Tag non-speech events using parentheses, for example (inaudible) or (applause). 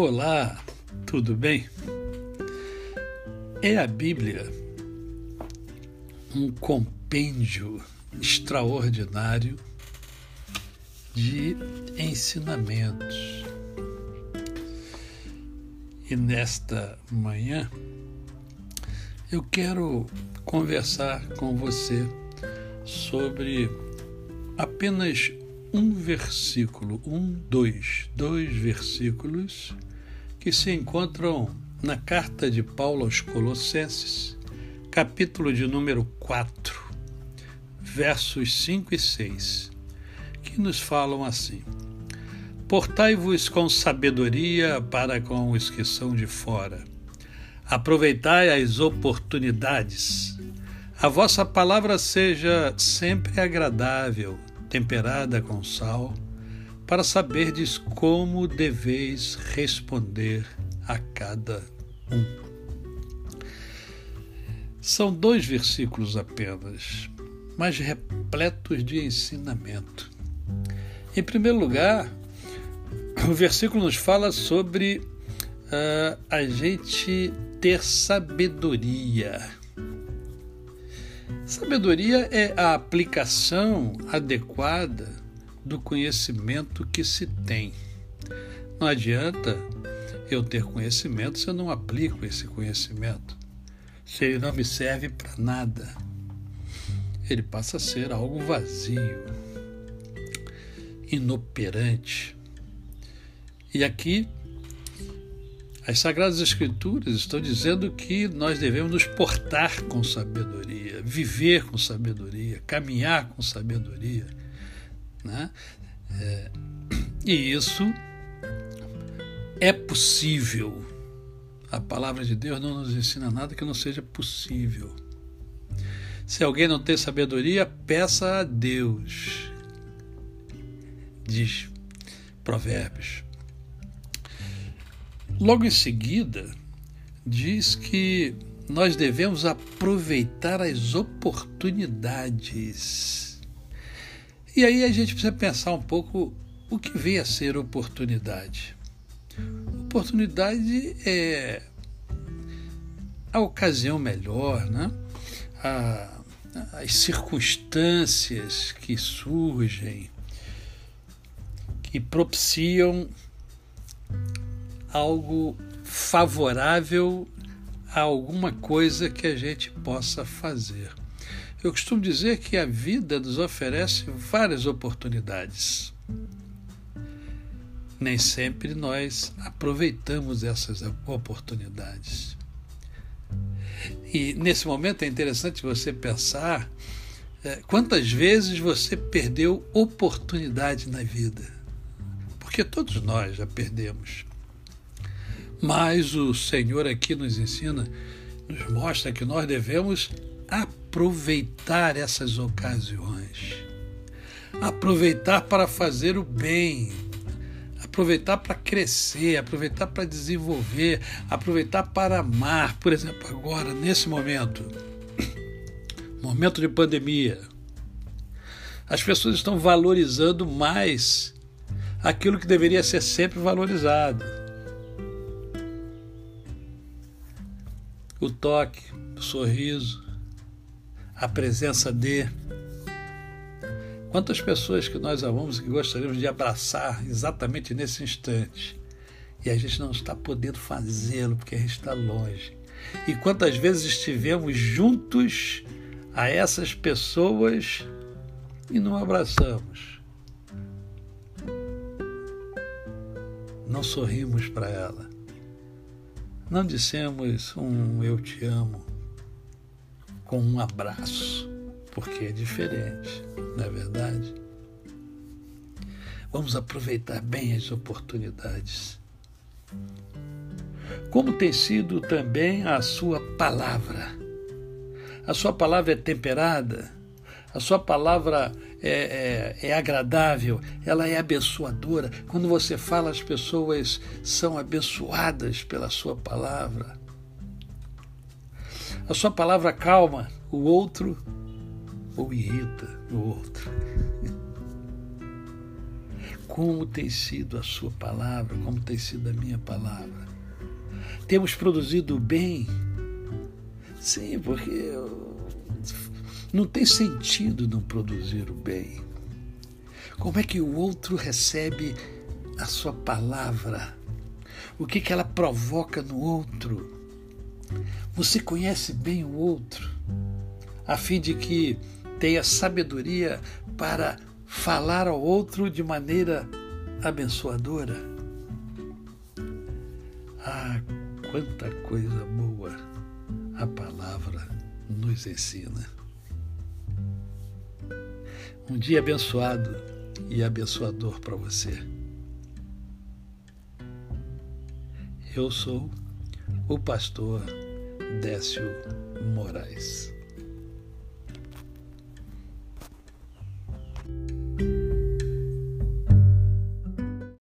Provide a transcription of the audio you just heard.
Olá, tudo bem? É a Bíblia um compêndio extraordinário de ensinamentos. E nesta manhã eu quero conversar com você sobre apenas um versículo, um, dois, dois versículos que se encontram na carta de Paulo aos Colossenses, capítulo de número 4, versos 5 e 6, que nos falam assim: Portai-vos com sabedoria para com os que são de fora. Aproveitai as oportunidades. A vossa palavra seja sempre agradável, temperada com sal, para saberdes como deveis responder a cada um. São dois versículos apenas, mas repletos de ensinamento. Em primeiro lugar, o versículo nos fala sobre uh, a gente ter sabedoria. Sabedoria é a aplicação adequada do conhecimento que se tem. Não adianta eu ter conhecimento se eu não aplico esse conhecimento. Se ele não me serve para nada, ele passa a ser algo vazio, inoperante. E aqui as Sagradas Escrituras estão dizendo que nós devemos nos portar com sabedoria, viver com sabedoria, caminhar com sabedoria. Né? É, e isso é possível. A palavra de Deus não nos ensina nada que não seja possível. Se alguém não tem sabedoria, peça a Deus. Diz Provérbios. Logo em seguida, diz que nós devemos aproveitar as oportunidades. E aí a gente precisa pensar um pouco o que vem a ser oportunidade. Oportunidade é a ocasião melhor, né? A, as circunstâncias que surgem, que propiciam algo favorável a alguma coisa que a gente possa fazer. Eu costumo dizer que a vida nos oferece várias oportunidades. Nem sempre nós aproveitamos essas oportunidades. E nesse momento é interessante você pensar é, quantas vezes você perdeu oportunidade na vida. Porque todos nós já perdemos. Mas o Senhor aqui nos ensina, nos mostra que nós devemos aproveitar essas ocasiões. Aproveitar para fazer o bem, aproveitar para crescer, aproveitar para desenvolver, aproveitar para amar. Por exemplo, agora, nesse momento, (coughs) momento de pandemia, as pessoas estão valorizando mais aquilo que deveria ser sempre valorizado o toque, o sorriso, a presença de. Quantas pessoas que nós amamos e que gostaríamos de abraçar exatamente nesse instante e a gente não está podendo fazê-lo porque a gente está longe. E quantas vezes estivemos juntos a essas pessoas e não abraçamos. Não sorrimos para ela. Não dissemos um eu te amo com um abraço, porque é diferente, não é verdade? Vamos aproveitar bem as oportunidades. Como tem sido também a sua palavra? A sua palavra é temperada? A sua palavra é, é, é, agradável, ela é abençoadora. Quando você fala, as pessoas são abençoadas pela sua palavra. A sua palavra calma o outro ou irrita o outro. como tem sido a sua palavra, como tem sido a minha palavra. Temos produzido bem? Sim, porque não tem sentido não produzir o bem. Como é que o outro recebe a sua palavra? O que, que ela provoca no outro? Você conhece bem o outro, a fim de que tenha sabedoria para falar ao outro de maneira abençoadora. Ah, quanta coisa boa a palavra nos ensina. Um dia abençoado e abençoador para você. Eu sou o pastor Décio Moraes.